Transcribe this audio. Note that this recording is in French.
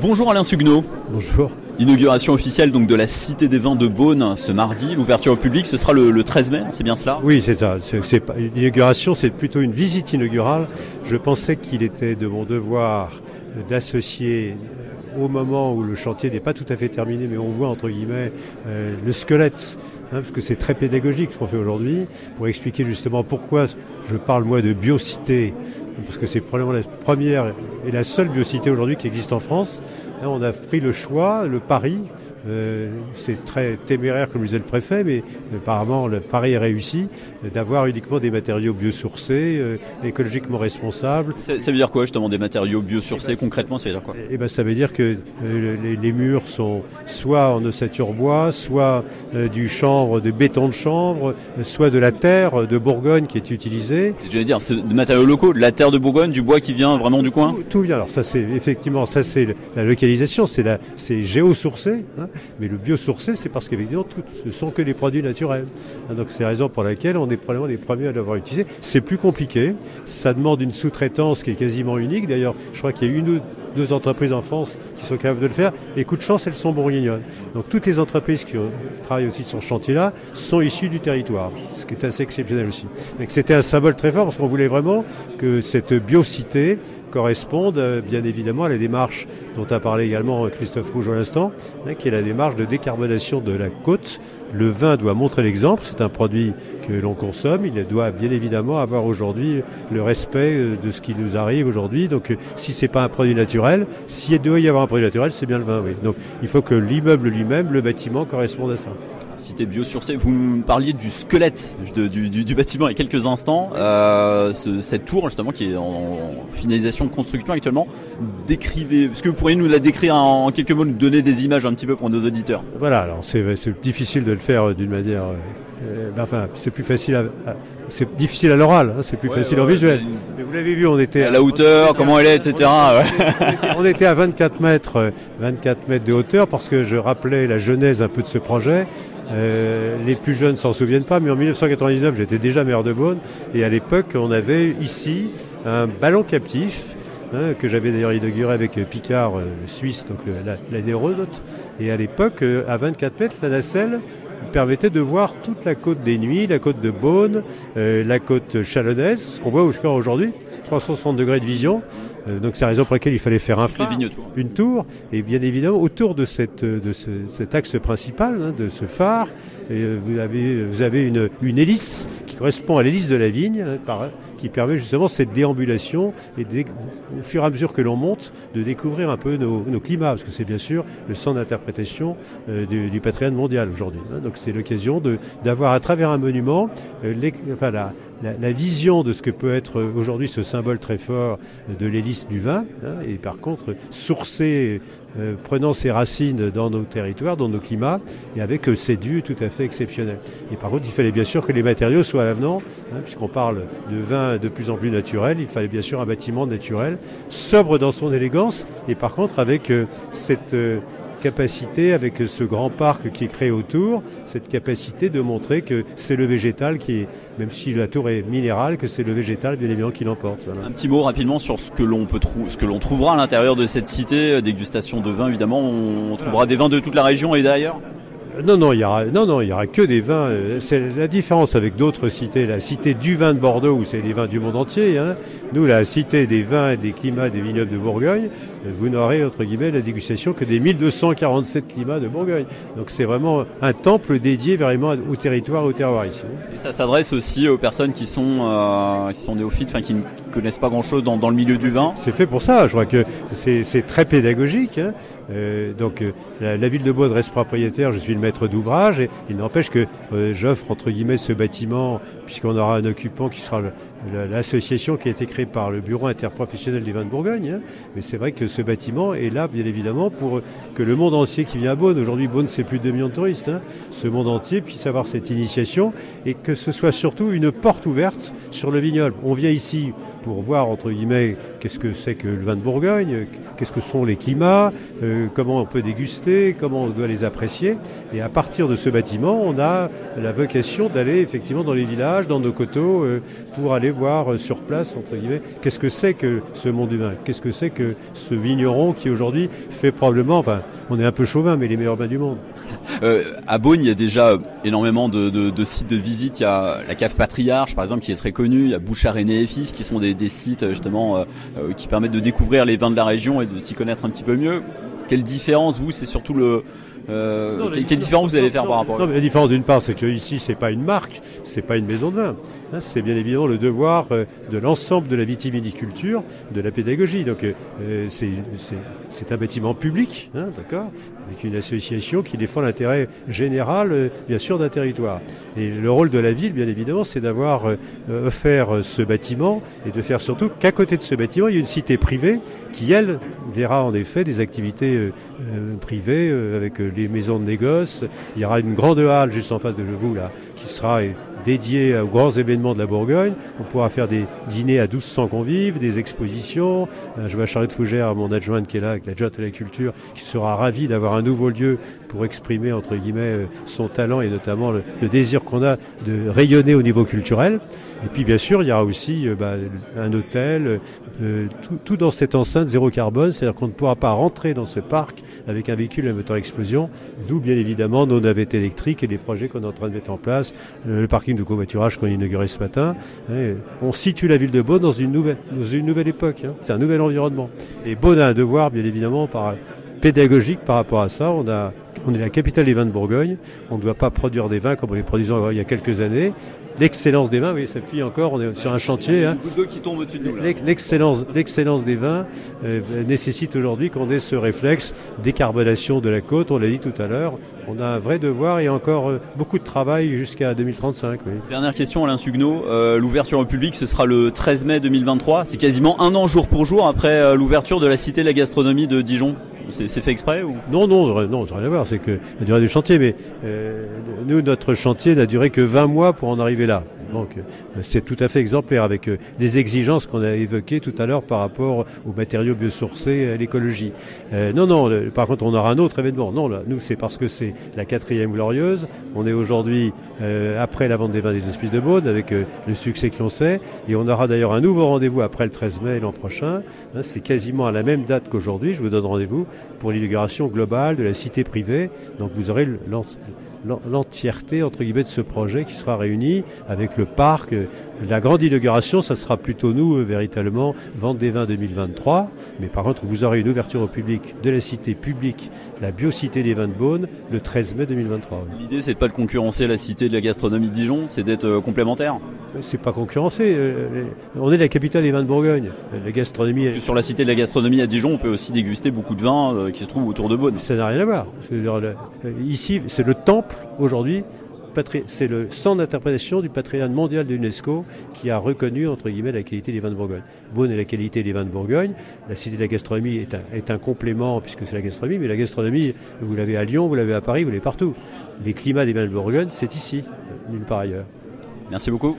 Bonjour Alain Sugno. Bonjour. Inauguration officielle donc de la Cité des Vins de Beaune ce mardi. L'ouverture au public, ce sera le, 13 mai, c'est bien cela? Oui, c'est ça. L'inauguration, c'est plutôt une visite inaugurale. Je pensais qu'il était de mon devoir d'associer au moment où le chantier n'est pas tout à fait terminé, mais on voit entre guillemets euh, le squelette, hein, parce que c'est très pédagogique ce qu'on fait aujourd'hui, pour expliquer justement pourquoi je parle moi de biocité, parce que c'est probablement la première et la seule biocité aujourd'hui qui existe en France. on a pris le choix, le pari, euh, c'est très téméraire, comme le disait le préfet, mais apparemment le pari est réussi, d'avoir uniquement des matériaux biosourcés, euh, écologiquement responsables. Ça, veut dire quoi justement des matériaux biosourcés concrètement Ça veut dire quoi? Eh ben, Ça veut dire que euh, les, murs sont soit en ossature bois, soit du chanvre, de béton de chanvre, soit de la terre de Bourgogne qui est utilisée. Je veux dire, c'est des matériaux locaux, de la terre de Bourgogne, du bois qui vient vraiment du coin Tout, vient. Alors ça c'est effectivement, ça c'est la localisation, c'est géosourcé. Hein. Mais le biosourcé, c'est parce qu'évidemment, ce sont que les produits naturels. Hein, donc c'est la raison pour laquelle on est probablement les premiers à l'avoir utilisé. C'est plus compliqué. Ça demande une sous-traitance qui est quasiment unique. D'ailleurs, je crois qu'il y a une ou deux entreprises en France qui sont capables de le faire. Et coup de chance, elles sont bourguignonnes. Donc toutes les entreprises qui travaillent aussi sur ce chantier-là sont issues du territoire, ce qui est assez exceptionnel aussi. C'était un symbole très fort parce qu'on voulait vraiment que cette biocité correspondent euh, bien évidemment à la démarche dont a parlé également Christophe Rouge à l'instant, hein, qui est la démarche de décarbonation de la côte. Le vin doit montrer l'exemple, c'est un produit que l'on consomme, il doit bien évidemment avoir aujourd'hui le respect euh, de ce qui nous arrive aujourd'hui. Donc euh, si c'est pas un produit naturel, s'il doit y avoir un produit naturel, c'est bien le vin. Donc il faut que l'immeuble lui-même, le bâtiment corresponde à ça cité biosourcée. Vous me parliez du squelette du, bâtiment il y a quelques instants. Euh, cette tour, justement, qui est en, finalisation de construction actuellement, décrivez. Est-ce que vous pourriez nous la décrire en, quelques mots, nous donner des images un petit peu pour nos auditeurs? Voilà, alors c'est difficile de le faire d'une manière. Euh, euh, ben, enfin, c'est plus facile à, c'est difficile à l'oral, hein, c'est plus facile en visuel. Mais vous l'avez vu, on était à, la hauteur, comment elle est, etc. On était, à 24 mètres, 24 mètres de hauteur parce que je rappelais la genèse un peu de ce projet. Euh, les plus jeunes s'en souviennent pas, mais en 1999, j'étais déjà maire de Beaune, et à l'époque, on avait ici un ballon captif. Hein, que j'avais d'ailleurs inauguré avec Picard, euh, suisse, donc l'aéronaute. Et à l'époque, euh, à 24 mètres, la nacelle permettait de voir toute la côte des Nuits, la côte de Beaune, la côte chalonnaise, ce qu'on voit aujourd'hui, 360 degrés de vision. Euh, donc c'est la raison pour laquelle il fallait faire un phare, une tour, et bien évidemment autour de, cette, de cet axe principal, hein, de ce phare, euh, vous avez, vous avez une, une, hélice qui correspond à l'hélice de la vigne, hein, par, qui permet justement cette déambulation et au fur et à mesure que l'on monte, de découvrir un peu nos, nos climats, parce que c'est bien sûr le centre d'interprétation euh, du, du, patrimoine mondial aujourd'hui. Hein. donc c'est l'occasion d'avoir à travers un monument les, enfin, la, la, vision de ce que peut être aujourd'hui ce symbole très fort de l'hélice du vin, hein, et par contre sourcer, euh, prenant ses racines dans nos territoires, dans nos climats, et avec euh, ces dus tout à fait exceptionnels. Et par contre, il fallait bien sûr que les matériaux soient à l'avenant, hein, puisqu'on parle de vin de plus en plus naturel, il fallait bien sûr un bâtiment naturel, sobre dans son élégance, et par contre avec euh, cette capacité, avec ce grand parc qui est créé autour, cette capacité de montrer que c'est le végétal qui est, même si la tour est minérale, que c'est le végétal bien évidemment qui l'emporte. Un petit mot rapidement sur ce que l'on ce que l'on trouvera à l'intérieur de cette cité, euh, dégustation de vin évidemment, on trouvera des vins de toute la région et d'ailleurs? Non, non, il y aura, non, non, il y aura que des vins. Euh, c'est la différence avec d'autres cités. La cité du vin de Bordeaux, où c'est les vins du monde entier. Hein. Nous, la cité des vins et des climats des vignobles de Bourgogne, euh, vous n'aurez, entre guillemets, la dégustation que des 1247 climats de Bourgogne. Donc c'est vraiment un temple dédié vraiment au territoire, au terroir ici. Et ça s'adresse aussi aux personnes qui sont, euh, qui sont néophytes, enfin qui connaissent pas grand-chose dans, dans, le milieu du vin. C'est fait pour ça. Je crois que c'est très pédagogique. Hein. Euh, donc la, la, ville de Beaune reste propriétaire. Je suis le maître d'ouvrage et il n'empêche que euh, j'offre entre guillemets ce bâtiment puisqu'on aura un occupant qui sera l'association qui a été créée par le Bureau interprofessionnel des vins de Bourgogne. Hein. Mais c'est vrai que ce bâtiment est là, bien évidemment, pour que le monde entier qui vient à Beaune, aujourd'hui Beaune c'est plus de 2 millions de touristes, hein, ce monde entier puisse avoir cette initiation et que ce soit surtout une porte ouverte sur le vignoble. On vient ici pour voir, entre guillemets, qu'est-ce que c'est que le vin de Bourgogne, qu'est-ce que sont les climats, euh, comment on peut déguster, comment on doit les apprécier. Et à partir de ce bâtiment, on a la vocation d'aller effectivement dans les villages, dans nos coteaux, euh, pour aller voir euh, sur place, entre guillemets, qu'est-ce que c'est que ce monde humain? Qu'est-ce que c'est que ce vigneron qui aujourd'hui fait probablement, enfin, on est un peu chauvin, mais les meilleurs vins du monde. Euh, à Beaune, il y a déjà énormément de, sites de visite. Il y a la cave Patriarche, par exemple, qui est très connue. Il y a Bouchard et Fils, qui sont des, sites justement euh, euh, qui permettent de découvrir les vins de la région et de s'y connaître un petit peu mieux. Quelle différence, vous, c'est surtout le, euh, quelle, différence vous allez faire par rapport non, mais La différence d'une part, c'est que ici, c'est pas une marque, c'est pas une maison de vin. Hein, c'est bien évidemment le devoir euh, de l'ensemble de la vitiviniculture, de la pédagogie. Donc, euh, c'est un bâtiment public, hein, d'accord, avec une association qui défend l'intérêt général, euh, bien sûr, d'un territoire. Et le rôle de la ville, bien évidemment, c'est d'avoir offert ce bâtiment et de faire surtout qu'à côté de ce bâtiment, il y a une cité privée qui, elle, verra en effet des activités privées avec les maisons de négoce. Il y aura une grande halle juste en face de vous, là, qui sera dédié aux grands événements de la Bourgogne. On pourra faire des dîners à 1200 convives, des expositions. Euh, je vois Charlotte Fougère, mon adjointe qui est là, avec l'adjointe à la culture, qui sera ravie d'avoir un nouveau lieu pour exprimer, entre guillemets, euh, son talent et notamment le, désir qu'on a de rayonner au niveau culturel. Et puis, bien sûr, il y aura aussi euh, bah, un hôtel, tout, dans cette enceinte zéro carbone, c'est-à-dire qu'on ne pourra pas rentrer dans ce parc avec un véhicule à moteur explosion, d'où bien évidemment nos navettes électriques et les projets qu'on est en train de mettre en place, le parking de covoiturage qu'on a inauguré ce matin. on situe la ville de Beaune dans une nouvelle, dans une nouvelle époque. Hein. C'est un nouvel environnement. Et Beaune a un devoir, bien évidemment, par, pédagogique par rapport à ça. On, a, on est la capitale des vins de Bourgogne. On ne doit pas produire des vins comme on les produisait il y a quelques années l'excellence des vins, oui, ça fille encore, on est sur un chantier. Hein. qui tombe au-dessus de nous. L'excellence, l'excellence des vins euh, nécessite aujourd'hui qu'on ait ce réflexe décarbonation de la côte, on l'a dit tout à l'heure. On a un vrai devoir et encore euh, beaucoup de travail jusqu'à 2035. Dernière question, Alain Sugno. Euh, l'ouverture au public, ce sera le 13 mai 2023. C'est quasiment un an jour pour jour après l'ouverture de la Cité de la Gastronomie de Dijon. C'est fait exprès ou? Non, non, non, ça n'a rien à voir. C'est que la durée du chantier, mais nous, notre chantier n'a duré que 20 mois pour en arriver là. Donc euh, c'est tout à fait exemplaire avec euh, les exigences qu'on a évoquées tout à l'heure par rapport aux matériaux biosourcés et à l'écologie. Euh, non, non, par contre on aura un autre événement. Non, là, nous c'est parce que c'est la quatrième glorieuse. On est aujourd'hui après la vente des vins des Hospices de Beaune avec le succès que l'on sait. Et on aura d'ailleurs un nouveau rendez-vous après le 13 mai l'an prochain. Hein, c'est quasiment à la même date qu'aujourd'hui. Je vous donne rendez-vous pour l'inauguration globale de la cité privée. Donc vous aurez l'entièreté entre guillemets de ce projet qui sera réuni avec le parc. La grande inauguration, ça sera plutôt nous euh, véritablement vente des vins 2023. Mais par contre, vous aurez une ouverture au public de la cité publique, la biocité des vins de Beaune, le 13 mai 2023. L'idée, c'est de pas de concurrencer la cité de la gastronomie de Dijon, c'est d'être euh, complémentaire. C'est pas concurrencer. Euh, on est la capitale des vins de Bourgogne. La gastronomie. Sur la cité de la gastronomie à Dijon, on peut aussi déguster beaucoup de vins qui se trouvent autour de Beaune. Ça n'a rien à voir. Ici, c'est le temple aujourd'hui c'est le centre d'interprétation du patrimoine mondial de l'UNESCO qui a reconnu, entre guillemets, la qualité des vins de Bourgogne. Beaune est la qualité des vins de Bourgogne. La cité de la gastronomie est un, est un complément, puisque c'est la gastronomie, mais la gastronomie, vous l'avez à Lyon, vous l'avez à Paris, vous l'avez partout. Les climats des vins de Bourgogne, c'est ici, nulle part ailleurs. Merci beaucoup.